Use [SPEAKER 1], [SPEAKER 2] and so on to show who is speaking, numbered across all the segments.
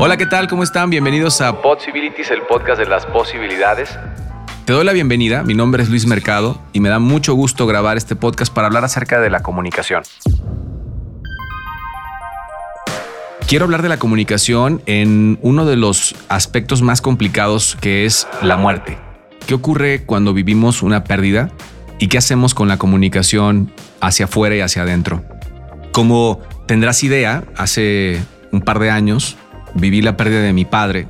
[SPEAKER 1] Hola, ¿qué tal? ¿Cómo están? Bienvenidos a Possibilities, el podcast de las posibilidades. Te doy la bienvenida, mi nombre es Luis Mercado y me da mucho gusto grabar este podcast para hablar acerca de la comunicación. Quiero hablar de la comunicación en uno de los aspectos más complicados que es la muerte. ¿Qué ocurre cuando vivimos una pérdida? ¿Y qué hacemos con la comunicación hacia afuera y hacia adentro? Como tendrás idea, hace un par de años viví la pérdida de mi padre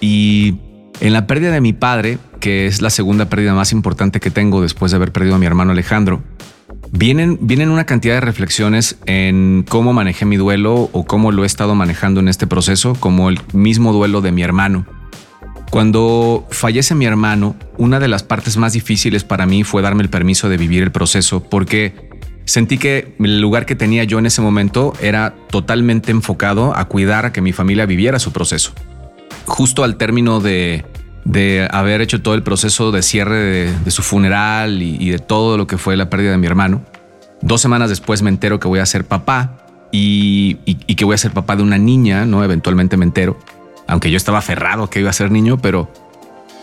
[SPEAKER 1] y en la pérdida de mi padre, que es la segunda pérdida más importante que tengo después de haber perdido a mi hermano Alejandro, vienen, vienen una cantidad de reflexiones en cómo manejé mi duelo o cómo lo he estado manejando en este proceso, como el mismo duelo de mi hermano. Cuando fallece mi hermano, una de las partes más difíciles para mí fue darme el permiso de vivir el proceso porque Sentí que el lugar que tenía yo en ese momento era totalmente enfocado a cuidar a que mi familia viviera su proceso. Justo al término de, haber hecho todo el proceso de cierre de, su funeral y, de todo lo que fue la pérdida de mi hermano, dos semanas después me entero que voy a ser papá y, y, que voy a ser papá de una niña, ¿no? Eventualmente me entero, aunque yo estaba aferrado que iba a ser niño, pero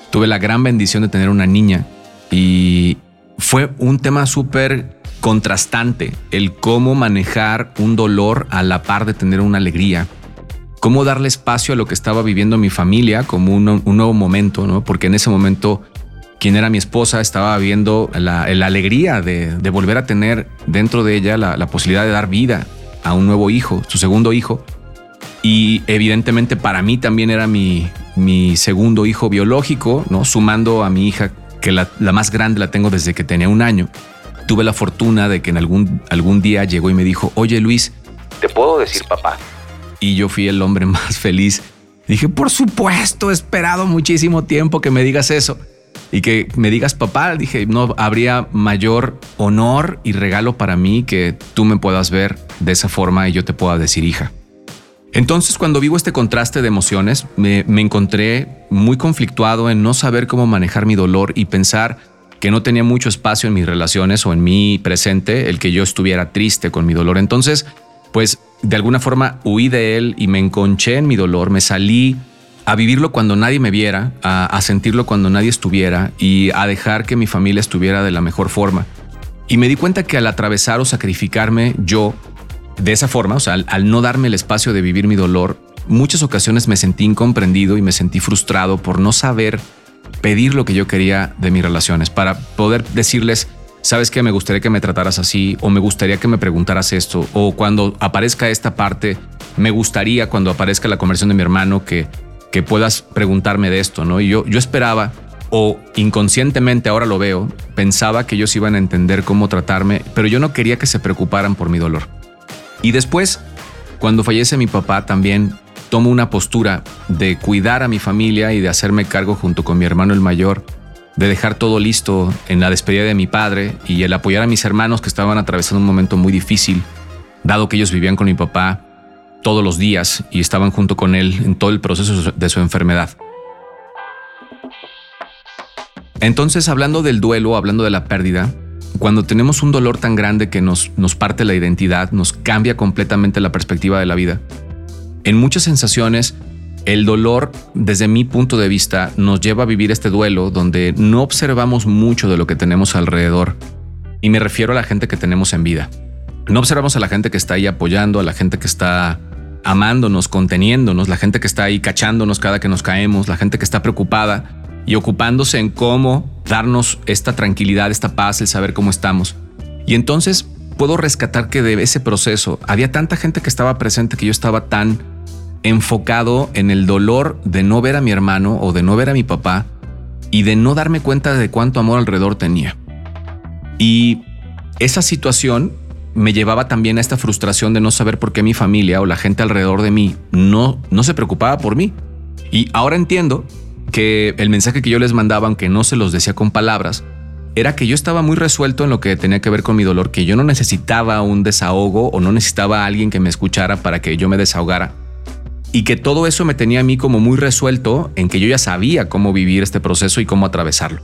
[SPEAKER 1] tuve la gran bendición de tener una niña y fue un tema súper contrastante el cómo manejar un dolor a la par de tener una alegría. Cómo darle espacio a lo que estaba viviendo mi familia como un, nuevo momento, ¿no? Porque en ese momento quien era mi esposa estaba viendo la, alegría de, volver a tener dentro de ella la, posibilidad de dar vida a un nuevo hijo, su segundo hijo. Y evidentemente para mí también era mi, segundo hijo biológico, ¿no? Sumando a mi hija, que la, la más grande la tengo desde que tenía un año tuve la fortuna de que en algún, algún día llegó y me dijo, oye Luis, ¿te puedo decir papá? Y yo fui el hombre más feliz. Dije, por supuesto, he esperado muchísimo tiempo que me digas eso. Y que me digas papá, dije, no habría mayor honor y regalo para mí que tú me puedas ver de esa forma y yo te pueda decir hija. Entonces, cuando vivo este contraste de emociones, me, me, encontré muy conflictuado en no saber cómo manejar mi dolor y pensar que no tenía mucho espacio en mis relaciones o en mi presente el que yo estuviera triste con mi dolor. Entonces, pues de alguna forma huí de él y me enconché en mi dolor, me salí a vivirlo cuando nadie me viera, a, sentirlo cuando nadie estuviera y a dejar que mi familia estuviera de la mejor forma. Y me di cuenta que al atravesar o sacrificarme yo de esa forma, o sea, al, al no darme el espacio de vivir mi dolor, muchas ocasiones me sentí incomprendido y me sentí frustrado por no saber pedir lo que yo quería de mis relaciones, para poder decirles, sabes que me gustaría que me trataras así, o me gustaría que me preguntaras esto, o cuando aparezca esta parte, me gustaría cuando aparezca la conversión de mi hermano que, que puedas preguntarme de esto, ¿no? Y yo, yo esperaba, o inconscientemente ahora lo veo, pensaba que ellos iban a entender cómo tratarme, pero yo no quería que se preocuparan por mi dolor. Y después, cuando fallece mi papá, también tomo una postura de cuidar a mi familia y de hacerme cargo junto con mi hermano el mayor, de dejar todo listo en la despedida de mi padre y el apoyar a mis hermanos que estaban atravesando un momento muy difícil, dado que ellos vivían con mi papá todos los días y estaban junto con él en todo el proceso de su enfermedad. Entonces, hablando del duelo, hablando de la pérdida, cuando tenemos un dolor tan grande que nos, nos parte la identidad, nos cambia completamente la perspectiva de la vida, en muchas sensaciones, el dolor, desde mi punto de vista, nos lleva a vivir este duelo donde no observamos mucho de lo que tenemos alrededor. Y me refiero a la gente que tenemos en vida. No observamos a la gente que está ahí apoyando, a la gente que está amándonos, conteniéndonos, la gente que está ahí cachándonos cada que nos caemos, la gente que está preocupada y ocupándose en cómo darnos esta tranquilidad, esta paz, el saber cómo estamos. Y entonces puedo rescatar que de ese proceso había tanta gente que estaba presente que yo estaba tan enfocado en el dolor de no ver a mi hermano o de no ver a mi papá y de no darme cuenta de cuánto amor alrededor tenía. Y esa situación me llevaba también a esta frustración de no saber por qué mi familia o la gente alrededor de mí no, no se preocupaba por mí. Y ahora entiendo que el mensaje que yo les mandaba, aunque no se los decía con palabras, era que yo estaba muy resuelto en lo que tenía que ver con mi dolor, que yo no necesitaba un desahogo o no necesitaba a alguien que me escuchara para que yo me desahogara. Y que todo eso me tenía a mí como muy resuelto en que yo ya sabía cómo vivir este proceso y cómo atravesarlo.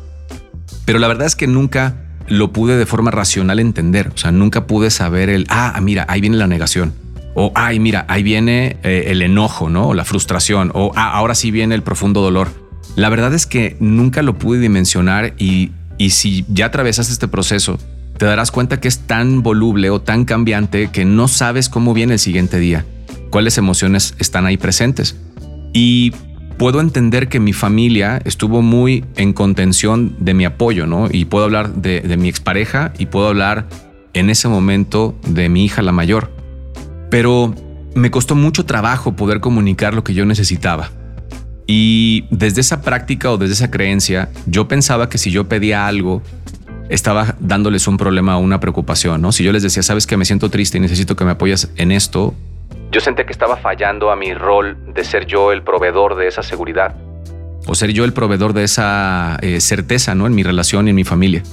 [SPEAKER 1] Pero la verdad es que nunca lo pude de forma racional entender. O sea, nunca pude saber el, ah, mira, ahí viene la negación. O, ay, mira, ahí viene eh, el enojo, ¿no? O la frustración. O, ah, ahora sí viene el profundo dolor. La verdad es que nunca lo pude dimensionar y, y si ya atravesaste este proceso, te darás cuenta que es tan voluble o tan cambiante que no sabes cómo viene el siguiente día, cuáles emociones están ahí presentes. Y puedo entender que mi familia estuvo muy en contención de mi apoyo, ¿no? Y puedo hablar de, de mi expareja y puedo hablar en ese momento de mi hija la mayor. Pero me costó mucho trabajo poder comunicar lo que yo necesitaba. Y desde esa práctica o desde esa creencia, yo pensaba que si yo pedía algo, estaba dándoles un problema o una preocupación, ¿no? Si yo les decía, sabes que me siento triste y necesito que me apoyes en esto, yo sentía que estaba fallando a mi rol de ser yo el proveedor de esa seguridad o ser yo el proveedor de esa eh, certeza, ¿no? En mi relación y en mi familia.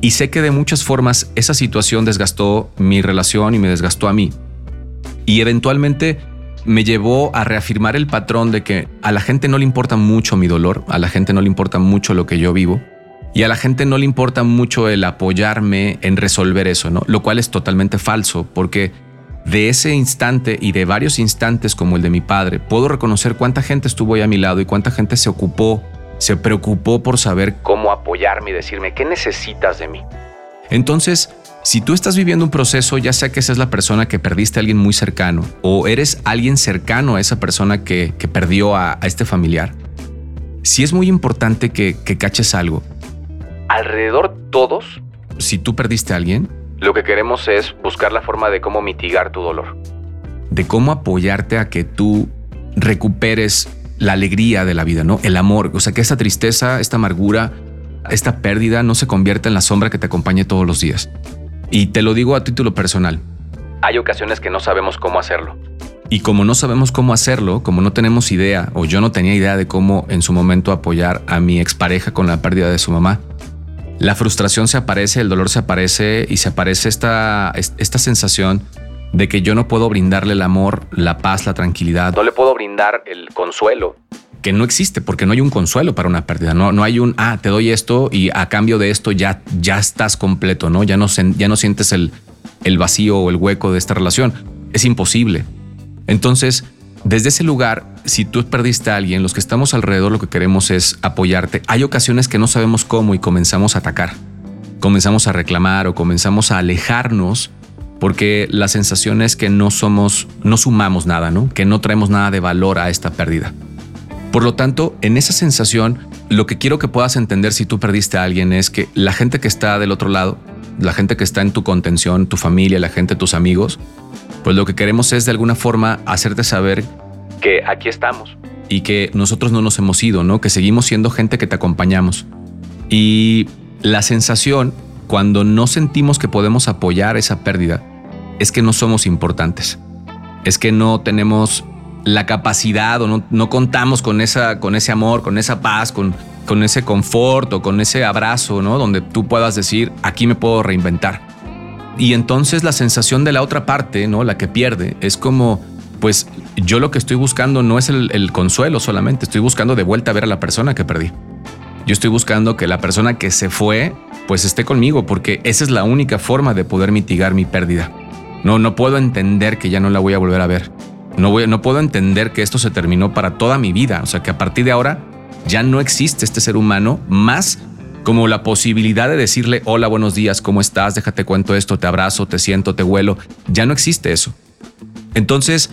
[SPEAKER 1] Y sé que de muchas formas esa situación desgastó mi relación y me desgastó a mí. Y eventualmente me llevó a reafirmar el patrón de que a la gente no le importa mucho mi dolor, a la gente no le importa mucho lo que yo vivo y a la gente no le importa mucho el apoyarme en resolver eso, ¿no? Lo cual es totalmente falso porque de ese instante y de varios instantes como el de mi padre, puedo reconocer cuánta gente estuvo ahí a mi lado y cuánta gente se ocupó, se preocupó por saber cómo apoyarme y decirme, ¿qué necesitas de mí? Entonces, si tú estás viviendo un proceso, ya sea que es la persona que perdiste a alguien muy cercano o eres alguien cercano a esa persona que, perdió a, este familiar, sí es muy importante que, que caches algo. Alrededor todos, si tú perdiste a alguien, lo que queremos es buscar la forma de cómo mitigar tu dolor. De cómo apoyarte a que tú recuperes la alegría de la vida, ¿no? El amor. O sea, que esta tristeza, esta amargura, esta pérdida no se convierta en la sombra que te acompañe todos los días. Y te lo digo a título personal. Hay ocasiones que no sabemos cómo hacerlo. Y como no sabemos cómo hacerlo, como no tenemos idea, o yo no tenía idea de cómo en su momento apoyar a mi expareja con la pérdida de su mamá, la frustración se aparece, el dolor se aparece y se aparece esta, esta sensación de que yo no puedo brindarle el amor, la paz, la tranquilidad. No le puedo brindar el consuelo que no existe porque no hay un consuelo para una pérdida. No, no hay un, ah, te doy esto y a cambio de esto ya, ya estás completo, ¿no? Ya no, ya no sientes el, el vacío o el hueco de esta relación. Es imposible. Entonces, desde ese lugar, si tú perdiste a alguien, los que estamos alrededor lo que queremos es apoyarte. Hay ocasiones que no sabemos cómo y comenzamos a atacar. Comenzamos a reclamar o comenzamos a alejarnos porque la sensación es que no somos, no sumamos nada, ¿no? Que no traemos nada de valor a esta pérdida. Por lo tanto, en esa sensación, lo que quiero que puedas entender si tú perdiste a alguien es que la gente que está del otro lado, la gente que está en tu contención, tu familia, la gente, tus amigos, pues lo que queremos es de alguna forma hacerte saber que aquí estamos y que nosotros no nos hemos ido, ¿no? Que seguimos siendo gente que te acompañamos. Y la sensación cuando no sentimos que podemos apoyar esa pérdida es que no somos importantes. Es que no tenemos la capacidad o no, contamos con, esa, con ese amor, con esa paz, con, con ese confort o con ese abrazo, ¿no? Donde tú puedas decir, aquí me puedo reinventar. Y entonces la sensación de la otra parte, ¿no? La que pierde, es como, pues yo lo que estoy buscando no es el, el consuelo solamente, estoy buscando de vuelta a ver a la persona que perdí. Yo estoy buscando que la persona que se fue, pues esté conmigo, porque esa es la única forma de poder mitigar mi pérdida. No, no puedo entender que ya no la voy a volver a ver. No, puedo entender que esto se terminó para toda mi vida. O sea, que a partir de ahora ya no existe este ser humano más como la posibilidad de decirle, hola, buenos días, ¿cómo estás? Déjate cuento esto, te abrazo, te siento, te huelo. Ya no existe eso. Entonces,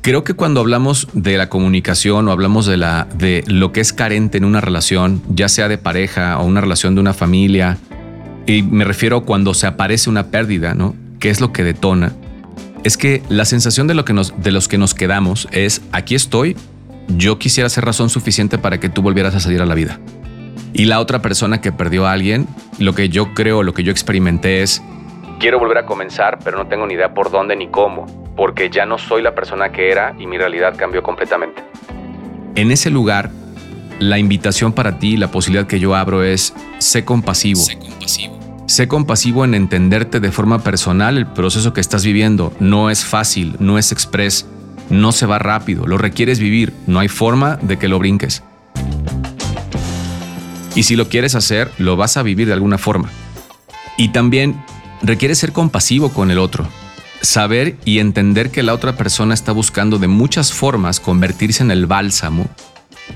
[SPEAKER 1] creo que cuando hablamos de la comunicación o hablamos de, de lo que es carente en una relación, ya sea de pareja o una relación de una familia, y me refiero cuando se aparece una pérdida, ¿no? ¿Qué es lo que detona? Es que la sensación de, lo que nos, de los que nos quedamos es, aquí estoy, yo quisiera ser razón suficiente para que tú volvieras a salir a la vida. Y la otra persona que perdió a alguien, lo que yo creo, lo que yo experimenté es, quiero volver a comenzar, pero no tengo ni idea por dónde ni cómo, porque ya no soy la persona que era y mi realidad cambió completamente. En ese lugar, la invitación para ti, la posibilidad que yo abro es, sé compasivo. Sé compasivo Sé compasivo en entenderte de forma personal el proceso que estás viviendo. No es fácil, no es express, no se va rápido, lo requieres vivir, no hay forma de que lo brinques. Y si lo quieres hacer, lo vas a vivir de alguna forma. Y también requiere ser compasivo con el otro. saber y entender que la otra persona está buscando de muchas formas convertirse en el bálsamo,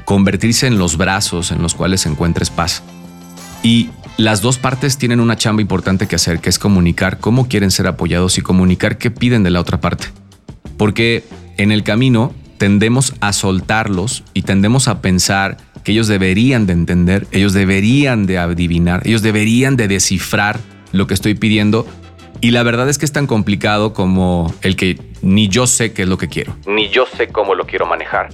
[SPEAKER 1] convertirse en los brazos en los cuales encuentres paz. Y las dos partes tienen una chamba importante que hacer, que es comunicar cómo quieren ser apoyados y comunicar qué piden de la otra parte. Porque en el camino tendemos a soltarlos y tendemos a pensar que ellos deberían de entender, ellos deberían de adivinar, ellos deberían de descifrar lo que estoy pidiendo. Y la verdad es que es tan complicado como el que ni yo sé qué es lo que quiero, ni yo sé cómo lo quiero manejar.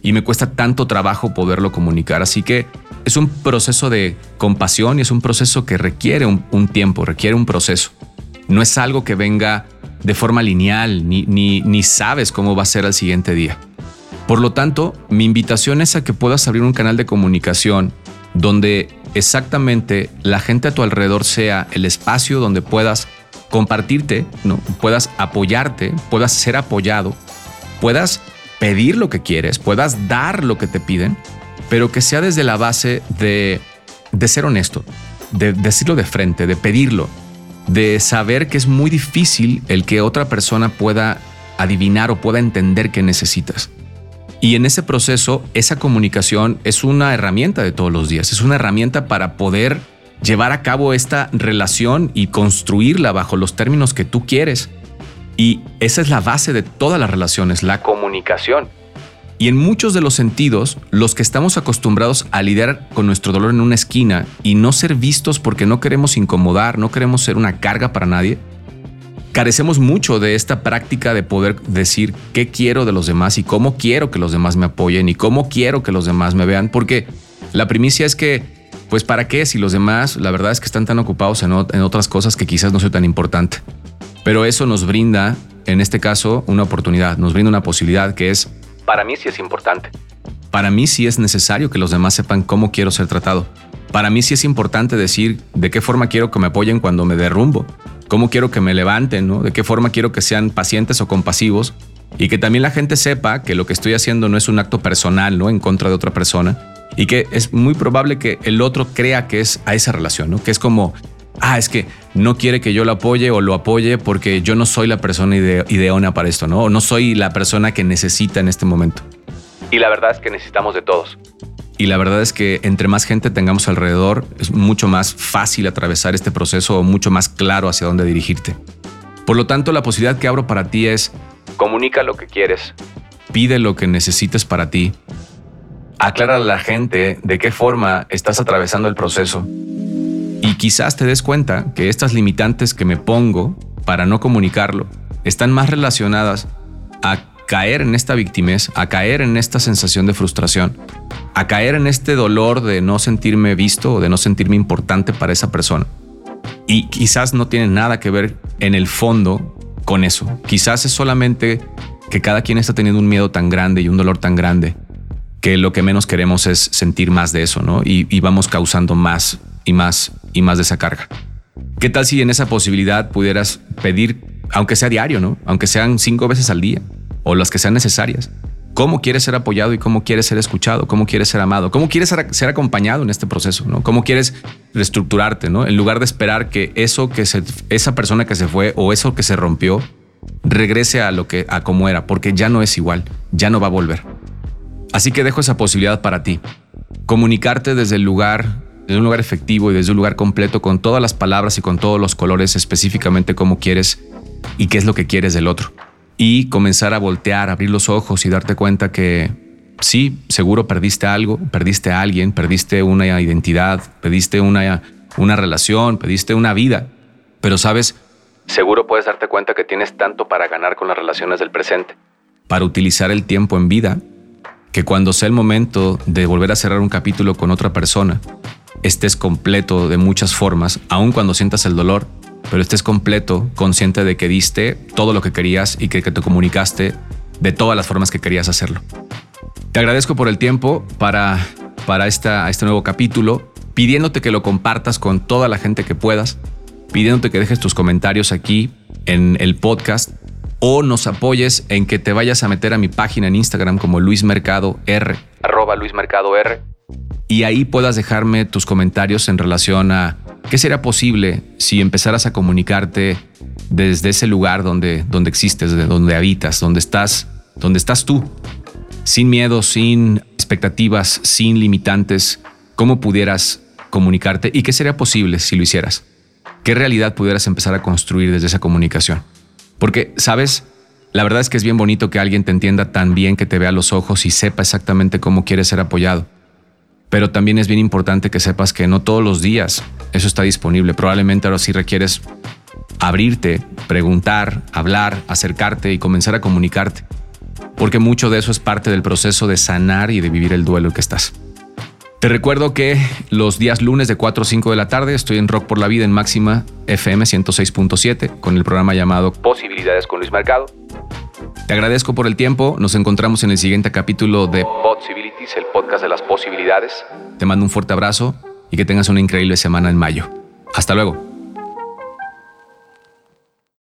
[SPEAKER 1] Y me cuesta tanto trabajo poderlo comunicar. Así que es un proceso de compasión y es un proceso que requiere un, tiempo, requiere un proceso. No es algo que venga de forma lineal, ni, ni, ni sabes cómo va a ser al siguiente día. Por lo tanto, mi invitación es a que puedas abrir un canal de comunicación donde exactamente la gente a tu alrededor sea el espacio donde puedas compartirte, ¿no? puedas apoyarte, puedas ser apoyado, puedas pedir lo que quieres, puedas dar lo que te piden, pero que sea desde la base de, de ser honesto, de decirlo de frente, de pedirlo, de saber que es muy difícil el que otra persona pueda adivinar o pueda entender qué necesitas. Y en ese proceso, esa comunicación es una herramienta de todos los días, es una herramienta para poder llevar a cabo esta relación y construirla bajo los términos que tú quieres. Y esa es la base de todas las relaciones, la comunicación. Y en muchos de los sentidos, los que estamos acostumbrados a lidiar con nuestro dolor en una esquina y no ser vistos porque no queremos incomodar, no queremos ser una carga para nadie, carecemos mucho de esta práctica de poder decir qué quiero de los demás y cómo quiero que los demás me apoyen y cómo quiero que los demás me vean, porque la primicia es que, pues para qué si los demás, la verdad es que están tan ocupados en, en otras cosas que quizás no sea tan importante. Pero eso nos brinda, en este caso, una oportunidad, nos brinda una posibilidad que es
[SPEAKER 2] para mí sí es importante.
[SPEAKER 1] Para mí sí es necesario que los demás sepan cómo quiero ser tratado. Para mí sí es importante decir de qué forma quiero que me apoyen cuando me derrumbo, cómo quiero que me levanten, ¿no? de qué forma quiero que sean pacientes o compasivos y que también la gente sepa que lo que estoy haciendo no es un acto personal, ¿no? En contra de otra persona y que es muy probable que el otro crea que es a esa relación, ¿no? Que es como, ah, es que no quiere que yo lo apoye o lo apoye porque yo no soy la persona ideona para esto, ¿no? O no soy la persona que necesita en este momento.
[SPEAKER 2] Y la verdad es que necesitamos de todos.
[SPEAKER 1] Y la verdad es que entre más gente tengamos alrededor, es mucho más fácil atravesar este proceso o mucho más claro hacia dónde dirigirte. Por lo tanto, la posibilidad que abro para ti es...
[SPEAKER 2] Comunica lo que quieres.
[SPEAKER 1] Pide lo que necesites para ti. Aclara a la gente de qué forma estás atravesando el proceso y quizás te des cuenta que estas limitantes que me pongo para no comunicarlo están más relacionadas a caer en esta victimez, a caer en esta sensación de frustración, a caer en este dolor de no sentirme visto o de no sentirme importante para esa persona. Y quizás no tiene nada que ver en el fondo con eso. Quizás es solamente que cada quien está teniendo un miedo tan grande y un dolor tan grande que lo que menos queremos es sentir más de eso, ¿no? Y, y vamos causando más y más y más de esa carga. ¿Qué tal si en esa posibilidad pudieras pedir, aunque sea diario, ¿no? Aunque sean cinco veces al día o las que sean necesarias? ¿Cómo quieres ser apoyado y cómo quieres ser escuchado? ¿Cómo quieres ser amado? ¿Cómo quieres ser, acompañado en este proceso? ¿no? ¿Cómo quieres reestructurarte? ¿no? En lugar de esperar que eso que se, esa persona que se fue o eso que se rompió regrese a lo que a como era, porque ya no es igual, ya no va a volver. Así que dejo esa posibilidad para ti. Comunicarte desde el lugar desde un lugar efectivo y desde un lugar completo con todas las palabras y con todos los colores específicamente cómo quieres y qué es lo que quieres del otro. Y comenzar a voltear, abrir los ojos y darte cuenta que sí, seguro perdiste algo, perdiste a alguien, perdiste una identidad, perdiste una, una relación, perdiste una vida, pero sabes,
[SPEAKER 2] seguro puedes darte cuenta que tienes tanto para ganar con las relaciones del presente.
[SPEAKER 1] Para utilizar el tiempo en vida, que cuando sea el momento de volver a cerrar un capítulo con otra persona, estés completo de muchas formas, aun cuando sientas el dolor, pero estés completo, consciente de que diste todo lo que querías y que, te comunicaste de todas las formas que querías hacerlo. Te agradezco por el tiempo para, para esta, este nuevo capítulo, pidiéndote que lo compartas con toda la gente que puedas, pidiéndote que dejes tus comentarios aquí en el podcast o nos apoyes en que te vayas a meter a mi página en Instagram como Luis Mercado R.
[SPEAKER 2] Arroba Luis Mercado R
[SPEAKER 1] y ahí puedas dejarme tus comentarios en relación a ¿Qué sería posible si empezaras a comunicarte desde ese lugar donde, donde existes, de donde habitas, donde estás, donde estás tú? Sin miedo, sin expectativas, sin limitantes, ¿cómo pudieras comunicarte y qué sería posible si lo hicieras? ¿Qué realidad pudieras empezar a construir desde esa comunicación? Porque, ¿sabes? La verdad es que es bien bonito que alguien te entienda tan bien que te vea los ojos y sepa exactamente cómo quieres ser apoyado. Pero también es bien importante que sepas que no todos los días eso está disponible. Probablemente ahora sí requieres abrirte, preguntar, hablar, acercarte y comenzar a comunicarte. Porque mucho de eso es parte del proceso de sanar y de vivir el duelo que estás. Te recuerdo que los días lunes de 4 o 5 de la tarde estoy en Rock por la Vida en Máxima FM 106.7 con el programa llamado
[SPEAKER 2] Posibilidades con Luis Mercado.
[SPEAKER 1] Te agradezco por el tiempo. Nos encontramos en el siguiente capítulo de
[SPEAKER 2] El podcast de las posibilidades.
[SPEAKER 1] Te mando un fuerte abrazo y que tengas una increíble semana en mayo. Hasta luego.